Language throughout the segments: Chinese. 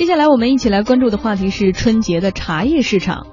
接下来我们一起来关注的话题是春节的茶叶市场。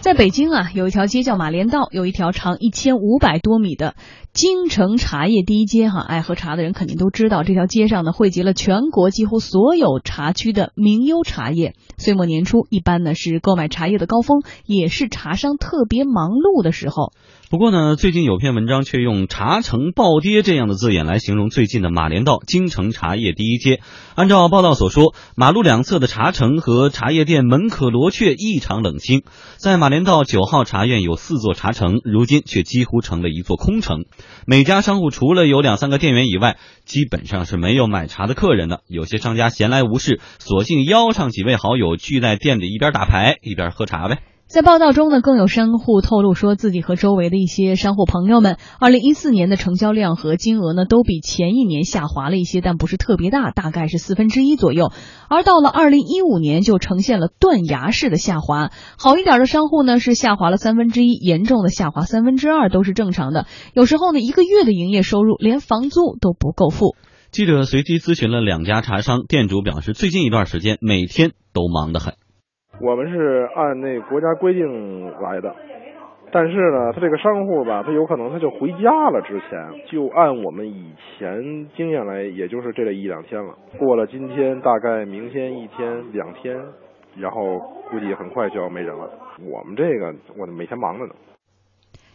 在北京啊，有一条街叫马连道，有一条长一千五百多米的京城茶叶第一街哈。爱喝茶的人肯定都知道，这条街上呢汇集了全国几乎所有茶区的名优茶叶。岁末年初，一般呢是购买茶叶的高峰，也是茶商特别忙碌的时候。不过呢，最近有篇文章却用“茶城暴跌”这样的字眼来形容最近的马连道京城茶叶第一街。按照报道所说，马路两侧的茶城和茶叶店门可罗雀，异常冷清。在马连道九号茶院有四座茶城，如今却几乎成了一座空城。每家商户除了有两三个店员以外，基本上是没有买茶的客人的。有些商家闲来无事，索性邀上几位好友聚在店里，一边打牌一边喝茶呗。在报道中呢，更有商户透露说自己和周围的一些商户朋友们，二零一四年的成交量和金额呢，都比前一年下滑了一些，但不是特别大，大概是四分之一左右。而到了二零一五年，就呈现了断崖式的下滑。好一点的商户呢，是下滑了三分之一；严重的下滑三分之二都是正常的。有时候呢，一个月的营业收入连房租都不够付。记者随机咨询了两家茶商，店主表示，最近一段时间每天都忙得很。我们是按那国家规定来的，但是呢，他这个商户吧，他有可能他就回家了。之前就按我们以前经验来，也就是这一两天了。过了今天，大概明天一天两天，然后估计很快就要没人了。我们这个，我每天忙着呢。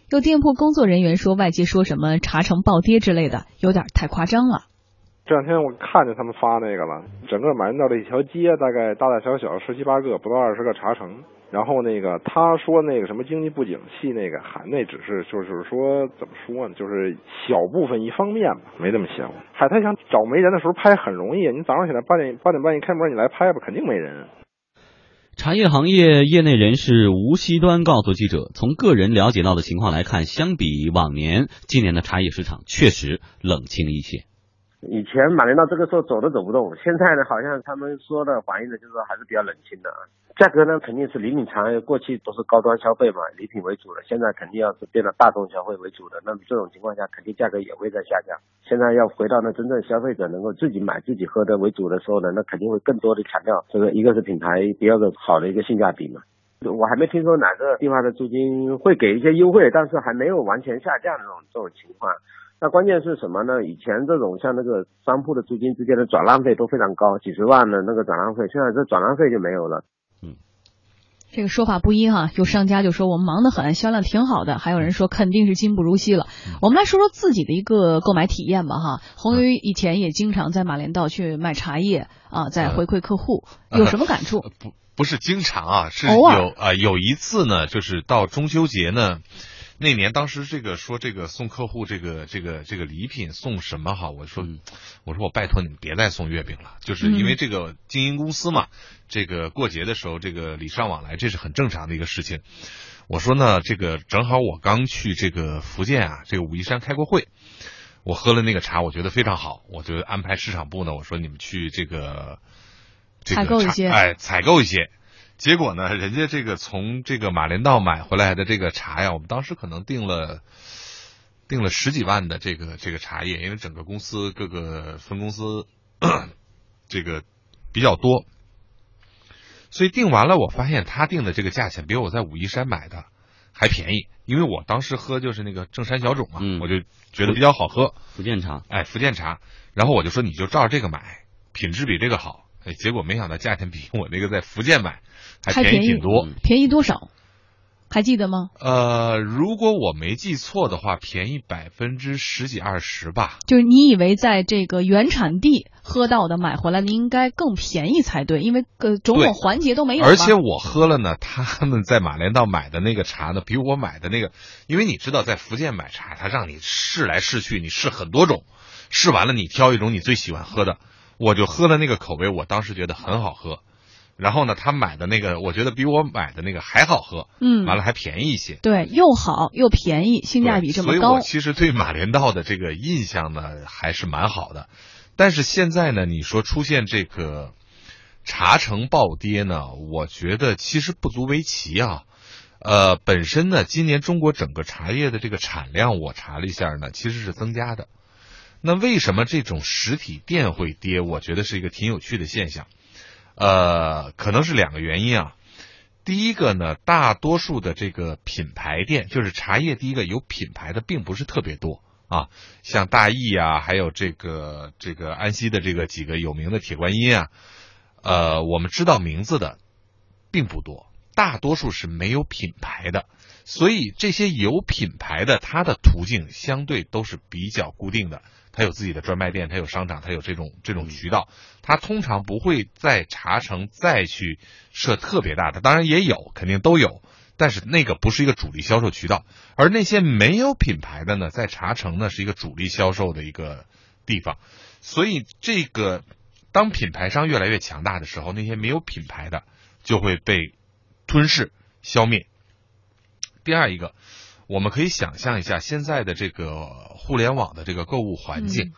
有店铺工作人员说，外界说什么茶城暴跌之类的，有点太夸张了。这两天我看见他们发那个了，整个马连道这一条街大概大大小小十七八个，不到二十个茶城。然后那个他说那个什么经济不景气，那个还那只是就是说怎么说呢，就是小部分一方面吧，没那么闲。海苔想找没人的时候拍很容易，你早上起来八点八点半一开门你来拍吧，肯定没人。茶叶行业业内人士吴西端告诉记者，从个人了解到的情况来看，相比往年，今年的茶叶市场确实冷清一些。以前马连道这个时候走都走不动，现在呢，好像他们说的反映的就是说还是比较冷清的啊。价格呢，肯定是礼品茶过去都是高端消费嘛，礼品为主的，现在肯定要是变得大众消费为主的。那么这种情况下，肯定价格也会在下降。现在要回到那真正消费者能够自己买自己喝的为主的时候呢，那肯定会更多的强调这个一个是品牌，第二个好的一个性价比嘛。我还没听说哪个地方的租金会给一些优惠，但是还没有完全下降这种这种情况。那关键是什么呢？以前这种像那个商铺的租金之间的转让费都非常高，几十万的那个转让费，现在这转让费就没有了。嗯，这个说法不一哈，有商家就说我们忙得很，销量挺好的，还有人说肯定是今不如昔了。我们来说说自己的一个购买体验吧哈。红鱼以前也经常在马连道去卖茶叶啊，在回馈客户，有什么感触？不，不是经常啊，是有啊，有一次呢，就是到中秋节呢。那年当时这个说这个送客户这个这个这个礼品送什么哈？我说我说我拜托你们别再送月饼了，就是因为这个经营公司嘛，这个过节的时候这个礼尚往来这是很正常的一个事情。我说呢，这个正好我刚去这个福建啊，这个武夷山开过会，我喝了那个茶，我觉得非常好，我就安排市场部呢，我说你们去这个采购一些，哎，采购一些。结果呢，人家这个从这个马连道买回来的这个茶呀，我们当时可能订了订了十几万的这个这个茶叶，因为整个公司各个分公司 这个比较多，所以订完了，我发现他订的这个价钱比我在武夷山买的还便宜，因为我当时喝就是那个正山小种嘛，我就觉得比较好喝，福建茶，哎，福建茶，然后我就说你就照着这个买，品质比这个好。哎，结果没想到价钱比我那个在福建买还便宜挺多，便宜多少？还记得吗？呃，如果我没记错的话，便宜百分之十几二十吧。就是你以为在这个原产地喝到的买回来的应该更便宜才对，因为个种种环节都没有。而且我喝了呢，他们在马连道买的那个茶呢，比我买的那个，因为你知道在福建买茶，他让你试来试去，你试很多种，试完了你挑一种你最喜欢喝的。我就喝了那个口味，我当时觉得很好喝，然后呢，他买的那个，我觉得比我买的那个还好喝，嗯，完了还便宜一些，对，又好又便宜，性价比这么高，所以我其实对马连道的这个印象呢还是蛮好的，但是现在呢，你说出现这个茶城暴跌呢，我觉得其实不足为奇啊，呃，本身呢，今年中国整个茶叶的这个产量，我查了一下呢，其实是增加的。那为什么这种实体店会跌？我觉得是一个挺有趣的现象。呃，可能是两个原因啊。第一个呢，大多数的这个品牌店，就是茶叶，第一个有品牌的并不是特别多啊，像大益啊，还有这个这个安溪的这个几个有名的铁观音啊，呃，我们知道名字的并不多，大多数是没有品牌的，所以这些有品牌的，它的途径相对都是比较固定的。它有自己的专卖店，它有商场，它有这种这种渠道，它通常不会在茶城再去设特别大的，当然也有，肯定都有，但是那个不是一个主力销售渠道，而那些没有品牌的呢，在茶城呢是一个主力销售的一个地方，所以这个当品牌商越来越强大的时候，那些没有品牌的就会被吞噬消灭。第二一个。我们可以想象一下，现在的这个互联网的这个购物环境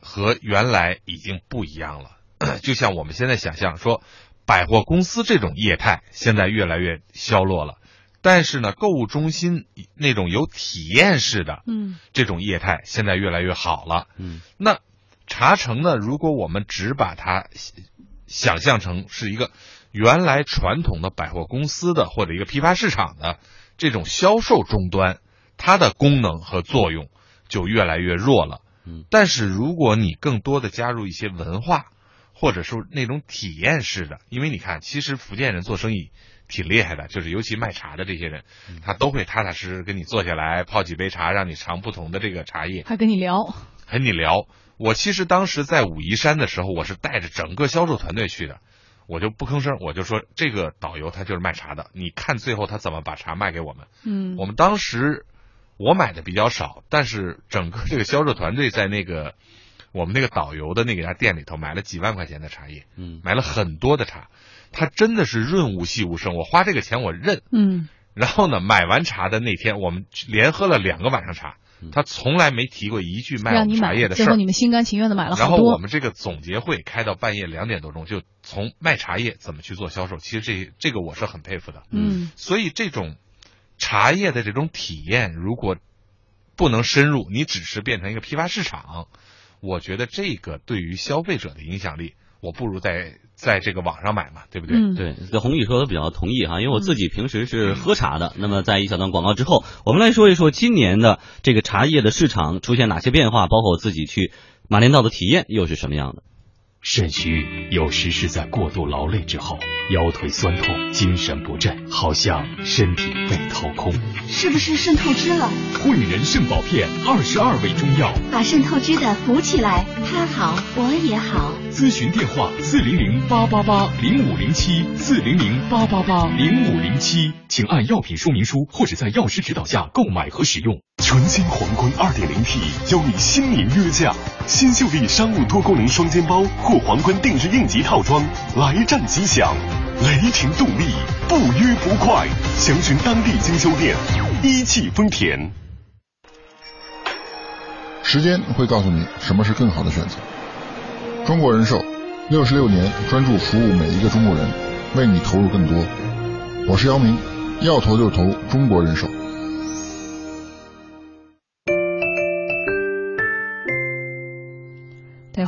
和原来已经不一样了。就像我们现在想象说，百货公司这种业态现在越来越消落了，但是呢，购物中心那种有体验式的，嗯，这种业态现在越来越好了。嗯，那茶城呢？如果我们只把它想象成是一个原来传统的百货公司的或者一个批发市场的。这种销售终端，它的功能和作用就越来越弱了。嗯，但是如果你更多的加入一些文化，或者说那种体验式的，因为你看，其实福建人做生意挺厉害的，就是尤其卖茶的这些人，他都会踏踏实实跟你坐下来泡几杯茶，让你尝不同的这个茶叶，还跟你聊，跟你聊。我其实当时在武夷山的时候，我是带着整个销售团队去的。我就不吭声，我就说这个导游他就是卖茶的，你看最后他怎么把茶卖给我们。嗯，我们当时我买的比较少，但是整个这个销售团队在那个我们那个导游的那家店里头买了几万块钱的茶叶，嗯，买了很多的茶，他真的是润物细无声，我花这个钱我认。嗯，然后呢，买完茶的那天，我们连喝了两个晚上茶。他从来没提过一句卖茶叶的事儿，最后你们心甘情愿的买了然后我们这个总结会开到半夜两点多钟，就从卖茶叶怎么去做销售，其实这这个我是很佩服的。嗯，所以这种茶叶的这种体验，如果不能深入，你只是变成一个批发市场，我觉得这个对于消费者的影响力。我不如在在这个网上买嘛，对不对？嗯，对，这红宇说的比较同意哈，因为我自己平时是喝茶的。那么在一小段广告之后，我们来说一说今年的这个茶叶的市场出现哪些变化，包括我自己去马连道的体验又是什么样的。肾虚有时是在过度劳累之后，腰腿酸痛，精神不振，好像身体被掏空。是不是肾透支了？汇仁肾宝片二十二味中药，把肾透支的补起来，他好我也好。咨询电话：四零零八八八零五零七，四零零八八八零五零七，请按药品说明书或者在药师指导下购买和使用。全新皇冠二点零 T 邀你新年约价，新秀丽商务多功能双肩包或皇冠定制应急套装，来战吉祥！雷霆动力，不约不快，详询当地经销店。一汽丰田。时间会告诉你什么是更好的选择。中国人寿，六十六年专注服务每一个中国人，为你投入更多。我是姚明，要投就投中国人寿。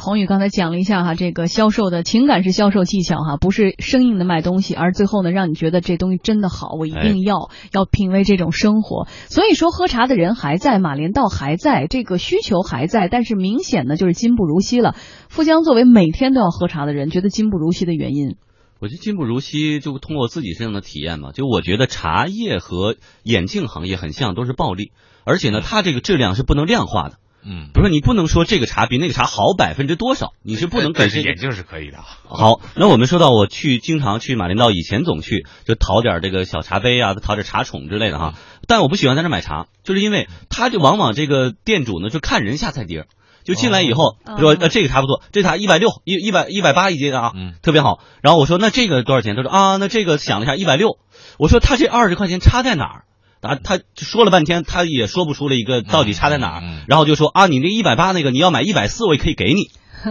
对，宏宇刚才讲了一下哈，这个销售的情感是销售技巧哈，不是生硬的卖东西，而最后呢，让你觉得这东西真的好，我一定要要品味这种生活。所以说，喝茶的人还在，马连道还在，这个需求还在，但是明显呢，就是今不如昔了。富江作为每天都要喝茶的人，觉得今不如昔的原因，我觉得今不如昔，就通过自己身上的体验嘛，就我觉得茶叶和眼镜行业很像，都是暴利，而且呢，它这个质量是不能量化的。嗯，比如说你不能说这个茶比那个茶好百分之多少，你是不能给这眼镜是可以的。好，那我们说到我去经常去马连道，以前总去就淘点这个小茶杯啊，淘点茶宠之类的哈。但我不喜欢在那买茶，就是因为他就往往这个店主呢就看人下菜碟儿，就进来以后说呃这个茶不错，这茶一百六一一百一百八一斤啊，嗯，特别好。然后我说那这个多少钱？他说啊那这个想了一下一百六。我说他这二十块钱差在哪儿？啊，他说了半天，他也说不出了一个到底差在哪儿，然后就说啊，你那一百八那个你要买一百四，我也可以给你，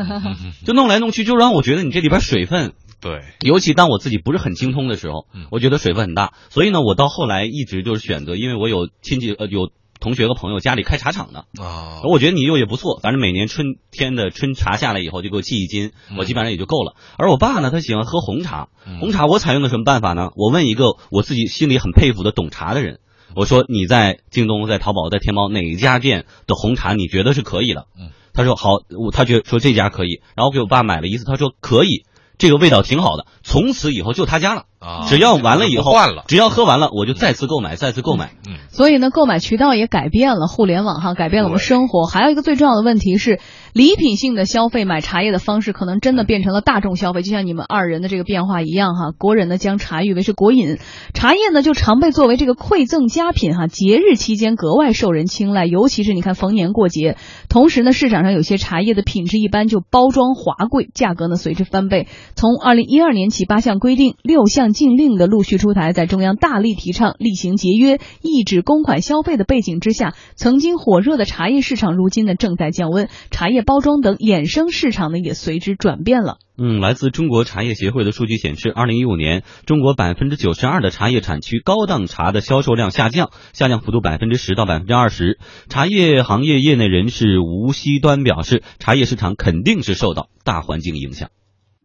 就弄来弄去，就让我觉得你这里边水分，对，尤其当我自己不是很精通的时候，我觉得水分很大，所以呢，我到后来一直就是选择，因为我有亲戚呃有同学和朋友家里开茶厂的啊，我觉得你又也不错，反正每年春天的春茶下来以后就给我寄一斤，我基本上也就够了。而我爸呢，他喜欢喝红茶，红茶我采用的什么办法呢？我问一个我自己心里很佩服的懂茶的人，我说你在京东、在淘宝、在天猫哪一家店的红茶你觉得是可以的？嗯，他说好，我他觉说这家可以，然后给我爸买了一次，他说可以。这个味道挺好的，从此以后就他家了啊！只要完了以后换了，只要喝完了，我就再次购买，再次购买。嗯，所以呢，购买渠道也改变了，互联网哈改变了我们生活。还有一个最重要的问题是，礼品性的消费买茶叶的方式，可能真的变成了大众消费。就像你们二人的这个变化一样哈，国人呢将茶誉为是国饮，茶叶呢就常被作为这个馈赠佳品哈，节日期间格外受人青睐。尤其是你看逢年过节，同时呢市场上有些茶叶的品质一般，就包装华贵，价格呢随之翻倍。从二零一二。二年起，八项规定、六项禁令的陆续出台，在中央大力提倡厉行节约、抑制公款消费的背景之下，曾经火热的茶叶市场，如今呢正在降温，茶叶包装等衍生市场呢也随之转变了。嗯，来自中国茶叶协会的数据显示，二零一五年中国百分之九十二的茶叶产区高档茶的销售量下降，下降幅度百分之十到百分之二十。茶叶行业业内人士吴锡端表示，茶叶市场肯定是受到大环境影响。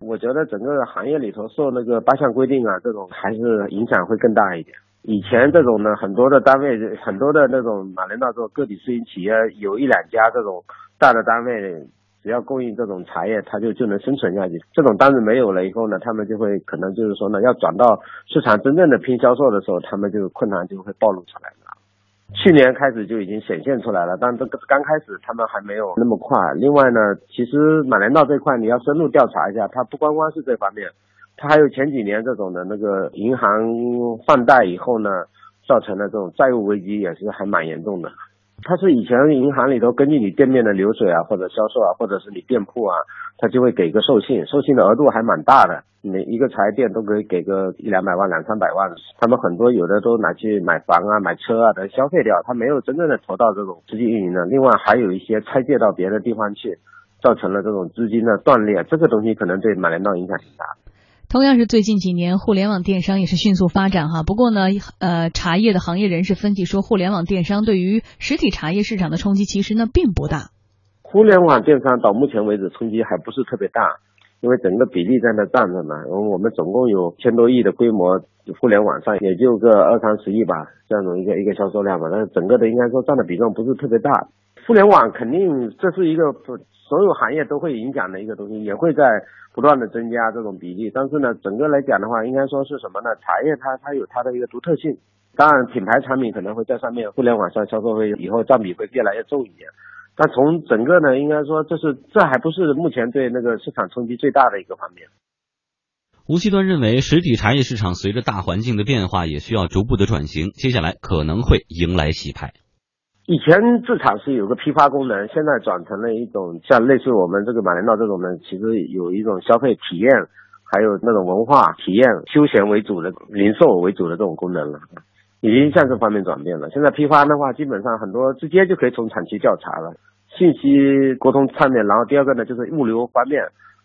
我觉得整个行业里头受那个八项规定啊，这种还是影响会更大一点。以前这种呢，很多的单位，很多的那种马连道这种个体私营企业，有一两家这种大的单位，只要供应这种茶叶，它就就能生存下去。这种单子没有了以后呢，他们就会可能就是说呢，要转到市场真正的拼销售的时候，他们就困难就会暴露出来了。去年开始就已经显现出来了，但这个刚开始他们还没有那么快。另外呢，其实马连道这块你要深入调查一下，它不光光是这方面，它还有前几年这种的那个银行放贷以后呢，造成的这种债务危机也是还蛮严重的。他是以前银行里头根据你店面的流水啊，或者销售啊，或者是你店铺啊，他就会给个授信，授信的额度还蛮大的。每一个茶叶店都可以给个一两百万、两三百万，他们很多有的都拿去买房啊、买车啊的消费掉，他没有真正的投到这种实际运营的。另外还有一些拆借到别的地方去，造成了这种资金的断裂，这个东西可能对马连道影响挺大。同样是最近几年，互联网电商也是迅速发展哈。不过呢，呃，茶叶的行业人士分析说，互联网电商对于实体茶叶市场的冲击其实呢并不大。互联网电商到目前为止冲击还不是特别大。因为整个比例在那占着呢，我们总共有千多亿的规模，互联网上也就个二三十亿吧，这样的一个一个销售量吧，但是整个的应该说占的比重不是特别大。互联网肯定这是一个所有行业都会影响的一个东西，也会在不断的增加这种比例。但是呢，整个来讲的话，应该说是什么呢？茶叶它它有它的一个独特性，当然品牌产品可能会在上面，互联网上销售会以后占比会越来越重一点。但从整个呢，应该说这是这还不是目前对那个市场冲击最大的一个方面。吴锡端认为，实体茶叶市场随着大环境的变化，也需要逐步的转型，接下来可能会迎来洗牌。以前制茶是有个批发功能，现在转成了一种像类似我们这个马连道这种的，其实有一种消费体验，还有那种文化体验、休闲为主的、零售为主的这种功能了。已经向这方面转变了。现在批发的话，基本上很多直接就可以从产区调查了，信息沟通方面。然后第二个呢，就是物流方面，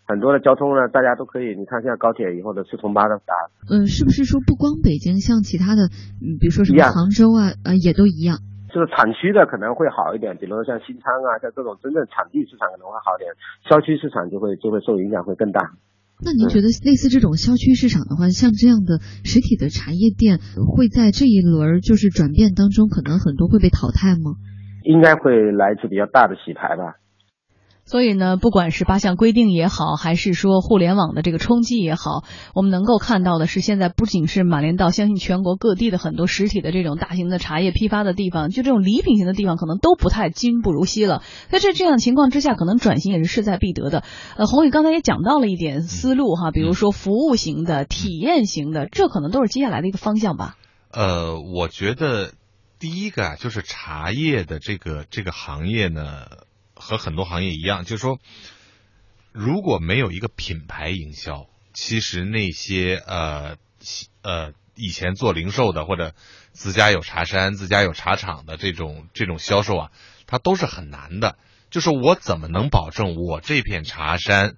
很多的交通呢，大家都可以。你看现在高铁以后的四通八达。嗯，是不是说不光北京，像其他的，嗯，比如说什么杭州啊，呃，也都一样？就是产区的可能会好一点，比如说像新昌啊，像这种真正产地市场可能会好点，郊区市场就会就会受影响会更大。那您觉得类似这种郊区市场的话，像这样的实体的茶叶店会在这一轮就是转变当中，可能很多会被淘汰吗？应该会来一次比较大的洗牌吧。所以呢，不管是八项规定也好，还是说互联网的这个冲击也好，我们能够看到的是，现在不仅是马连道，相信全国各地的很多实体的这种大型的茶叶批发的地方，就这种礼品型的地方，可能都不太今不如昔了。在这这样情况之下，可能转型也是势在必得的。呃，宏宇刚才也讲到了一点思路哈，比如说服务型的、体验型的，这可能都是接下来的一个方向吧。呃，我觉得第一个啊，就是茶叶的这个这个行业呢。和很多行业一样，就是说，如果没有一个品牌营销，其实那些呃呃以前做零售的或者自家有茶山、自家有茶厂的这种这种销售啊，它都是很难的。就是我怎么能保证我这片茶山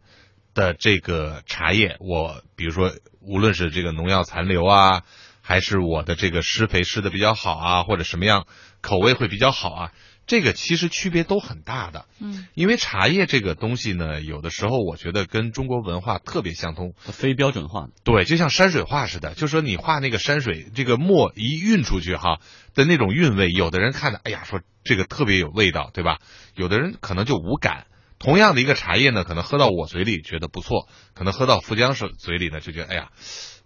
的这个茶叶，我比如说无论是这个农药残留啊，还是我的这个施肥施的比较好啊，或者什么样口味会比较好啊？这个其实区别都很大的。嗯，因为茶叶这个东西呢，有的时候我觉得跟中国文化特别相通，非标准化。对，就像山水画似的，就说你画那个山水，这个墨一运出去哈的那种韵味，有的人看着，哎呀，说这个特别有味道，对吧？有的人可能就无感。同样的一个茶叶呢，可能喝到我嘴里觉得不错，可能喝到富江手嘴里呢就觉得，哎呀。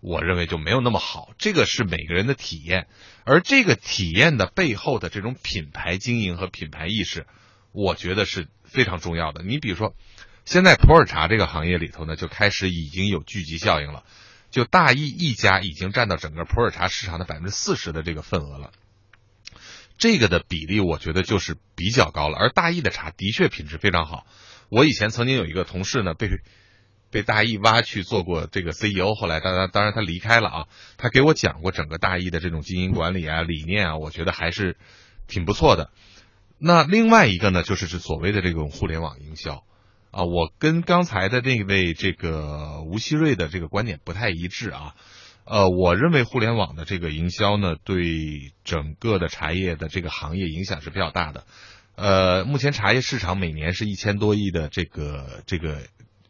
我认为就没有那么好，这个是每个人的体验，而这个体验的背后的这种品牌经营和品牌意识，我觉得是非常重要的。你比如说，现在普洱茶这个行业里头呢，就开始已经有聚集效应了，就大益一家已经占到整个普洱茶市场的百分之四十的这个份额了，这个的比例我觉得就是比较高了。而大益的茶的确品质非常好，我以前曾经有一个同事呢被。被大益挖去做过这个 CEO，后来当然当然他离开了啊。他给我讲过整个大益的这种经营管理啊、理念啊，我觉得还是挺不错的。那另外一个呢，就是是所谓的这种互联网营销啊，我跟刚才的那位这个吴希瑞的这个观点不太一致啊。呃，我认为互联网的这个营销呢，对整个的茶叶的这个行业影响是比较大的。呃，目前茶叶市场每年是一千多亿的这个这个。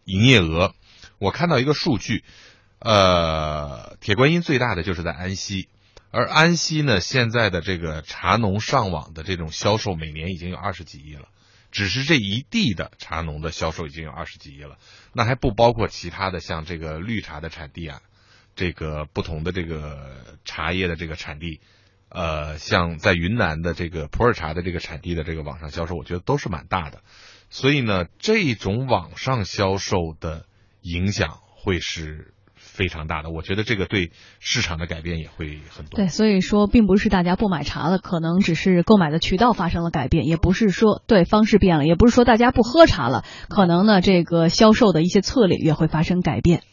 营业额，我看到一个数据，呃，铁观音最大的就是在安溪，而安溪呢，现在的这个茶农上网的这种销售，每年已经有二十几亿了，只是这一地的茶农的销售已经有二十几亿了，那还不包括其他的像这个绿茶的产地啊，这个不同的这个茶叶的这个产地，呃，像在云南的这个普洱茶的这个产地的这个网上销售，我觉得都是蛮大的。所以呢，这种网上销售的影响会是非常大的。我觉得这个对市场的改变也会很多。对，所以说并不是大家不买茶了，可能只是购买的渠道发生了改变，也不是说对方式变了，也不是说大家不喝茶了，可能呢这个销售的一些策略也会发生改变。